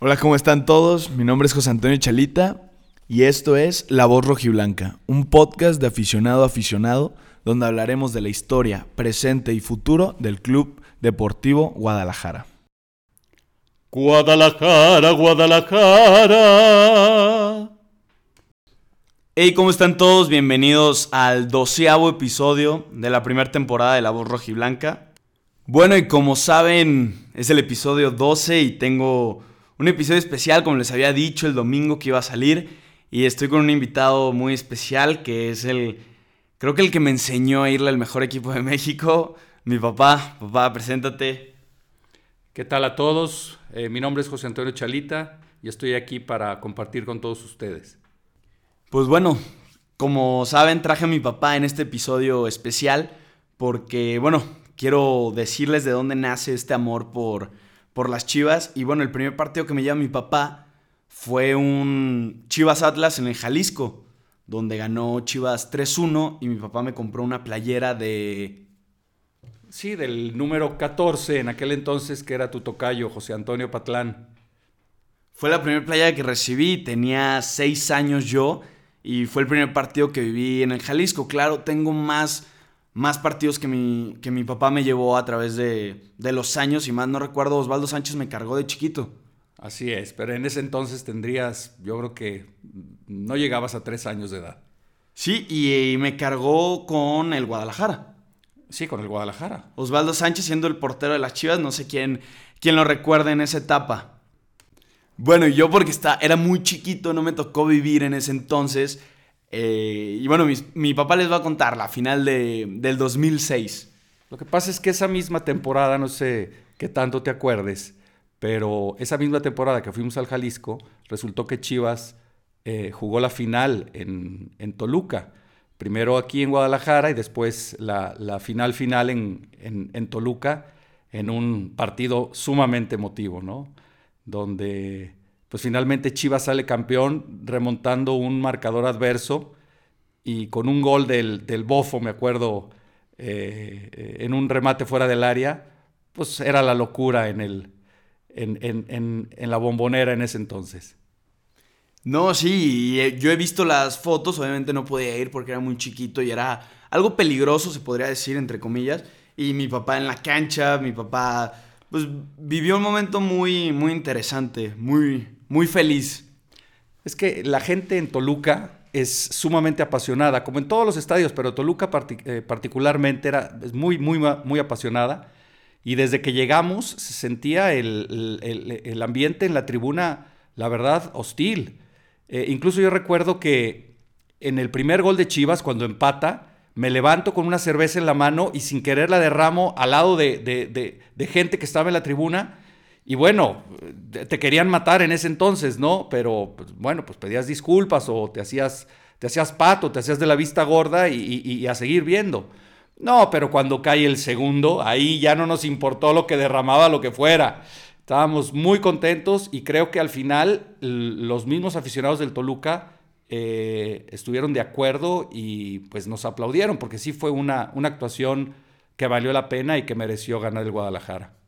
Hola, ¿cómo están todos? Mi nombre es José Antonio Chalita y esto es La Voz Rojiblanca, un podcast de aficionado a aficionado donde hablaremos de la historia, presente y futuro del Club Deportivo Guadalajara. Guadalajara, Guadalajara. Hey, ¿cómo están todos? Bienvenidos al doceavo episodio de la primera temporada de La Voz Rojiblanca. Bueno, y como saben, es el episodio 12 y tengo un episodio especial, como les había dicho el domingo que iba a salir. Y estoy con un invitado muy especial que es el, creo que el que me enseñó a irle al mejor equipo de México, mi papá. Papá, preséntate. ¿Qué tal a todos? Eh, mi nombre es José Antonio Chalita y estoy aquí para compartir con todos ustedes. Pues bueno, como saben, traje a mi papá en este episodio especial porque, bueno, quiero decirles de dónde nace este amor por por las Chivas. Y bueno, el primer partido que me lleva mi papá fue un Chivas Atlas en el Jalisco, donde ganó Chivas 3-1 y mi papá me compró una playera de... Sí, del número 14 en aquel entonces que era tu tocayo, José Antonio Patlán. Fue la primera playera que recibí, tenía seis años yo y fue el primer partido que viví en el Jalisco. Claro, tengo más más partidos que mi, que mi papá me llevó a través de, los años y más no recuerdo, Osvaldo Sánchez me cargó de chiquito. Así es, pero en ese entonces tendrías, yo creo que no llegabas a tres años de edad. Sí, y, me cargó con el Guadalajara. Sí, con el Guadalajara. Osvaldo Sánchez siendo el portero de las Chivas, no sé quién, quién lo recuerda en esa etapa. Bueno, yo porque está, era muy chiquito, no me tocó vivir en ese entonces, eh, y bueno, mi, papá les va a contar la final de, del 2006. Lo que pasa es que esa misma temporada, no sé qué tanto te acuerdes, pero esa misma temporada que fuimos al Jalisco, resultó que Chivas eh, jugó la final en, Toluca. Primero aquí en Guadalajara y después la, final final en, en, Toluca, en un partido sumamente emotivo, ¿no? Donde pues finalmente Chivas sale campeón remontando un marcador adverso y con un gol del, Bofo, me acuerdo, eh, en un remate fuera del área, pues era la locura en, el, en, la bombonera en ese entonces. No, sí, eh, yo he visto las fotos, obviamente no podía ir porque era muy chiquito y era algo peligroso, se podría decir, entre comillas. Y mi papá en la cancha, mi papá, pues vivió un momento muy, muy interesante, muy, muy feliz. Es que la gente en Toluca es sumamente apasionada, como en todos los estadios, pero Toluca eh, particularmente era muy, muy, muy apasionada. Y desde que llegamos se sentía el, ambiente en la tribuna, la verdad, hostil. Eh, incluso yo recuerdo que en el primer gol de Chivas, cuando empata, me levanto con una cerveza en la mano y sin querer la derramo al lado de gente que estaba en la tribuna y bueno, te querían matar en ese entonces, ¿no? Pero pues, bueno, pues pedías disculpas o te hacías, te hacías pato, te hacías de la vista gorda y, a seguir viendo. No, pero cuando cae el segundo, ahí ya no nos importó lo que derramaba, lo que fuera. Estábamos muy contentos y creo que al final los mismos aficionados del Toluca eh, estuvieron de acuerdo y pues nos aplaudieron porque sí fue una, una actuación que valió la pena y que mereció ganar el Guadalajara.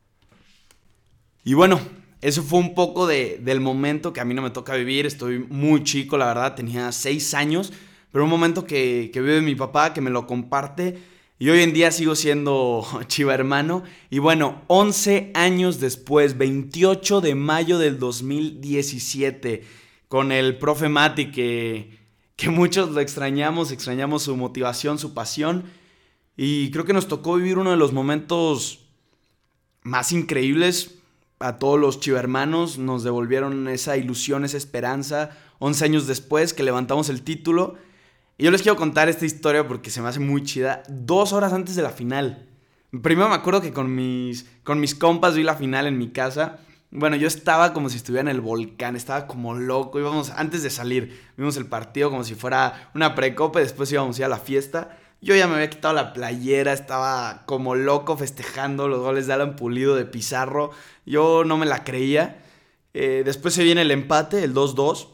Y bueno, eso fue un poco de, del momento que a mí no me toca vivir. Estoy muy chico, la verdad, tenía seis años. Pero un momento que, que vive mi papá, que me lo comparte. Y hoy en día sigo siendo chiva hermano. Y bueno, 11 años después, 28 de mayo del 2017, con el profe Mati, que, que muchos lo extrañamos, extrañamos su motivación, su pasión. Y creo que nos tocó vivir uno de los momentos más increíbles a todos los chivermanos nos devolvieron esa ilusión, esa esperanza, 11 años después que levantamos el título. Y yo les quiero contar esta historia porque se me hace muy chida. Dos horas antes de la final. Primero me acuerdo que con mis, con mis compas vi la final en mi casa. Bueno, yo estaba como si estuviera en el volcán, estaba como loco. Íbamos, antes de salir, vimos el partido como si fuera una precopa y después íbamos a ir a la fiesta. Yo ya me había quitado la playera, estaba como loco festejando los goles de Alan Pulido de Pizarro. Yo no me la creía. Eh, después se viene el empate, el 2-2.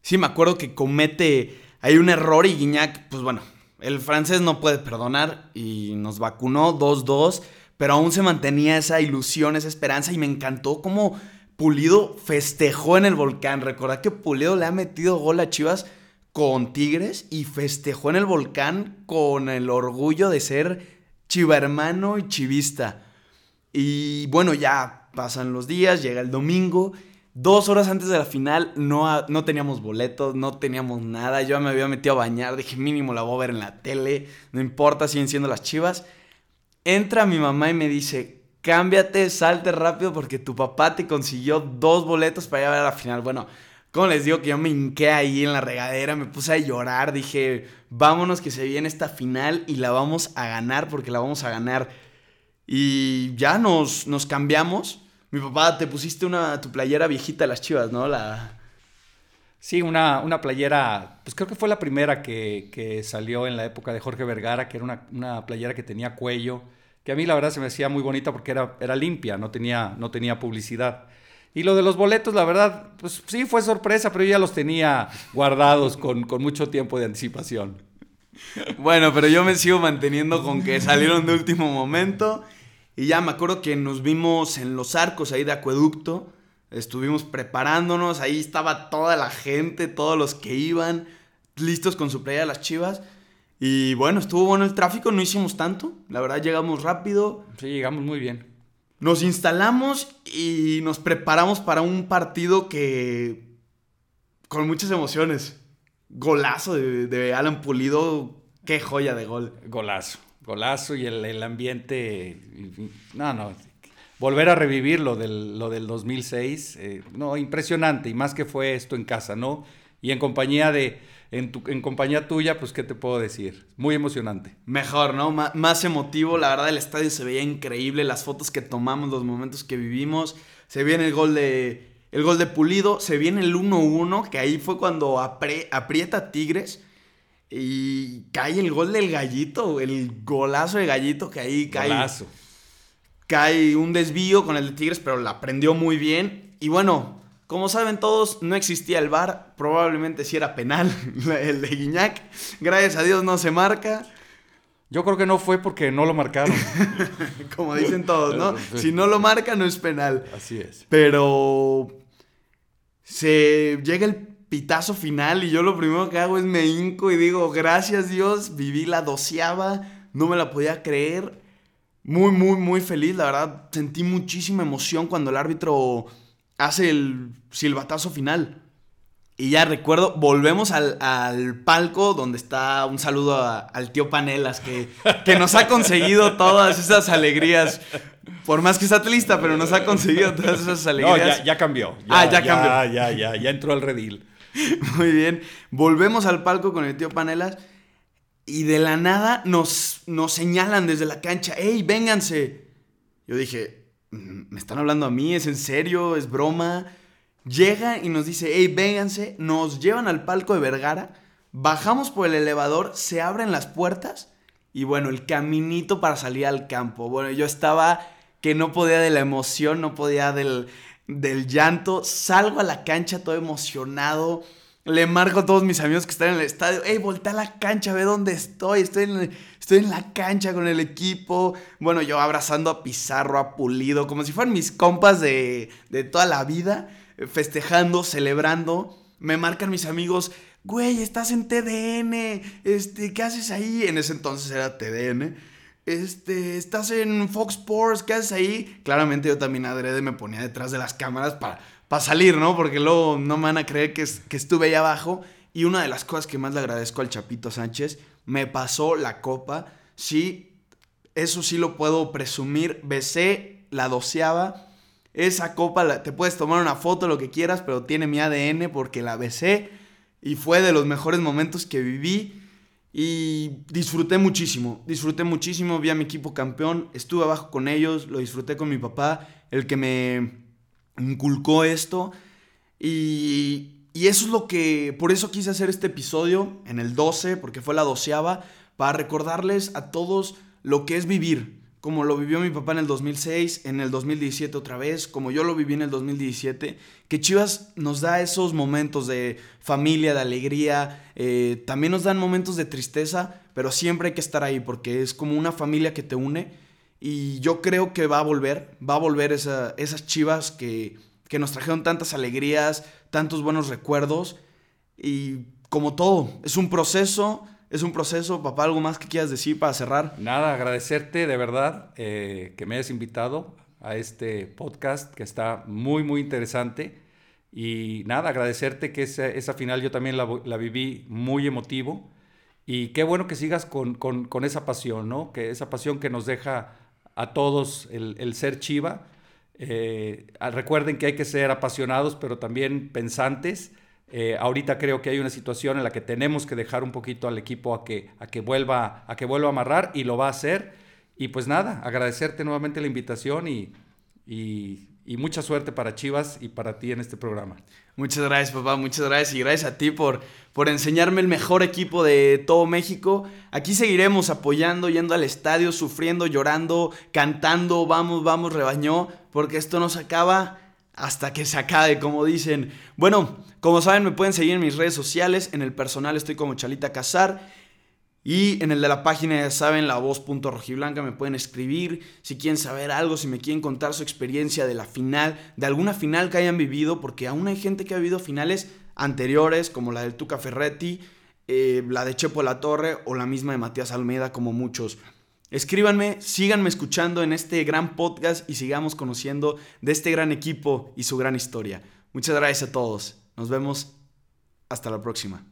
Sí, me acuerdo que comete hay un error y Guiñac, pues bueno, el francés no puede perdonar y nos vacunó 2-2, pero aún se mantenía esa ilusión, esa esperanza y me encantó cómo Pulido festejó en el volcán. Recordad que Pulido le ha metido gol a Chivas con Tigres y festejó en el volcán con el orgullo de ser chiva hermano y chivista. Y bueno, ya pasan los días, llega el domingo. Dos horas antes de la final no, no teníamos boletos, no teníamos nada. Yo me había metido a bañar, dije mínimo la voy a ver en la tele, no importa, siguen siendo las chivas. Entra mi mamá y me dice, cámbiate, salte rápido porque tu papá te consiguió dos boletos para ir a ver la final. Bueno, como les digo que yo me hinqué ahí en la regadera, me puse a llorar, dije, vámonos que se viene esta final y la vamos a ganar porque la vamos a ganar. Y ya nos, nos cambiamos. Mi papá, te pusiste una, tu playera viejita de las chivas, ¿no? La... Sí, una, una playera, pues creo que fue la primera que, que, salió en la época de Jorge Vergara, que era una, una playera que tenía cuello que a mí la verdad se me hacía muy bonita porque era, era limpia, no tenía, no tenía publicidad. Y lo de los boletos, la verdad, pues sí fue sorpresa, pero yo ya los tenía guardados con, con mucho tiempo de anticipación. Bueno, pero yo me sigo manteniendo con que salieron de último momento. Y ya me acuerdo que nos vimos en los arcos ahí de acueducto. Estuvimos preparándonos, ahí estaba toda la gente, todos los que iban, listos con su playa de las chivas. Y bueno, estuvo bueno el tráfico, no hicimos tanto. La verdad, llegamos rápido. Sí, llegamos muy bien. Nos instalamos y nos preparamos para un partido que. con muchas emociones. Golazo de, Alan Pulido. Qué joya de gol. Golazo. Golazo y el, ambiente. No, no. Volver a revivir lo del, lo del 2006. Eh, no, impresionante. Y más que fue esto en casa, ¿no? Y en compañía de en, tu, en compañía tuya, pues, ¿qué te puedo decir? Muy emocionante. Mejor, ¿no? más emotivo. La verdad, el estadio se veía increíble. Las fotos que tomamos, los momentos que vivimos. Se viene el gol de, el gol de Pulido. Se viene el 1-1, que ahí fue cuando aprieta Tigres. Y cae el gol del gallito, el golazo de gallito que ahí cae. Golazo. Cae un desvío con el de Tigres, pero la prendió muy bien. Y bueno, como saben todos, no existía el VAR, probablemente sí era penal el de Guiñac. Gracias a Dios no se marca. Yo creo que no fue porque no lo marcaron. Como dicen todos, ¿no? Si no lo marca, no es penal. Así es. Pero se llega el pitazo final y yo lo primero que hago es me hinco y digo, gracias Dios, viví la doceava, no me la podía creer. Muy, muy, muy feliz, la verdad, sentí muchísima emoción cuando el árbitro hace el silbatazo final. Y ya recuerdo, volvemos al, palco donde está un saludo al tío Panelas, que, que nos ha conseguido todas esas alegrías. Por más que está triste, pero nos ha conseguido todas esas alegrías. No, ya, cambió. ah, ya, cambió. Ya, ya, ya entró al redil. Muy bien. Volvemos al palco con el tío Panelas. Y de la nada nos, nos señalan desde la cancha, ¡Ey, vénganse! Yo dije, me están hablando a mí, es en serio, es broma. Llega y nos dice, hey, vénganse, nos llevan al palco de Vergara, bajamos por el elevador, se abren las puertas y bueno, el caminito para salir al campo. Bueno, yo estaba que no podía de la emoción, no podía del, del llanto, salgo a la cancha todo emocionado le marco a todos mis amigos que están en el estadio, hey, voltea a la cancha, ve dónde estoy, estoy en, estoy en la cancha con el equipo. Bueno, yo abrazando a Pizarro, a Pulido, como si fueran mis compas de, de toda la vida, festejando, celebrando. Me marcan mis amigos, güey, estás en TDN, este, ¿qué haces ahí? En ese entonces era TDN. Este, estás en Fox Sports, ¿qué haces ahí? Claramente yo también adrede me ponía detrás de las cámaras para para salir, ¿no? Porque luego no me van a creer que, que estuve ahí abajo. Y una de las cosas que más le agradezco al Chapito Sánchez, me pasó la copa. Sí, eso sí lo puedo presumir. Besé la doceava. Esa copa, te puedes tomar una foto, lo que quieras, pero tiene mi ADN porque la besé. Y fue de los mejores momentos que viví. Y disfruté muchísimo, disfruté muchísimo, vi a mi equipo campeón, estuve abajo con ellos, lo disfruté con mi papá, el que me, inculcó esto. Y, eso es lo que, por eso quise hacer este episodio en el 12, porque fue la doceava, para recordarles a todos lo que es vivir, como lo vivió mi papá en el 2006, en el 2017 otra vez, como yo lo viví en el 2017, que Chivas nos da esos momentos de familia, de alegría, eh, también nos dan momentos de tristeza, pero siempre hay que estar ahí porque es como una familia que te une y yo creo que va a volver, va a volver esas chivas que, que nos trajeron tantas alegrías, tantos buenos recuerdos. Y como todo, es un proceso, es un proceso. Papá, ¿algo más que quieras decir para cerrar? Nada, agradecerte de verdad eh, que me hayas invitado a este podcast que está muy, muy interesante. Y nada, agradecerte que esa, esa final yo también la, la, viví muy emotivo. Y qué bueno que sigas con, con, con, esa pasión, ¿no? Que esa pasión que nos deja a todos el, el ser chiva. Eh, recuerden que hay que ser apasionados, pero también pensantes. Eh, ahorita creo que hay una situación en la que tenemos que dejar un poquito al equipo a que, a que, vuelva, a que vuelva a amarrar y lo va a hacer. Y pues nada, agradecerte nuevamente la invitación y, y, mucha suerte para Chivas y para ti en este programa. Muchas gracias, papá, muchas gracias y gracias a ti por, por enseñarme el mejor equipo de todo México. Aquí seguiremos apoyando, yendo al estadio, sufriendo, llorando, cantando, vamos, vamos, rebañó, porque esto no se acaba hasta que se acabe, como dicen. Bueno, como saben, me pueden seguir en mis redes sociales. En el personal estoy como Chalita Casar. Y en el de la página, ya saben, la voz.rojiblanca, me pueden escribir si quieren saber algo, si me quieren contar su experiencia de la final, de alguna final que hayan vivido, porque aún hay gente que ha vivido finales anteriores, como la del Tuca Ferretti, eh, la de Chepo La Torre o la misma de Matías Almeida, como muchos. Escríbanme, síganme escuchando en este gran podcast y sigamos conociendo de este gran equipo y su gran historia. Muchas gracias a todos. Nos vemos hasta la próxima.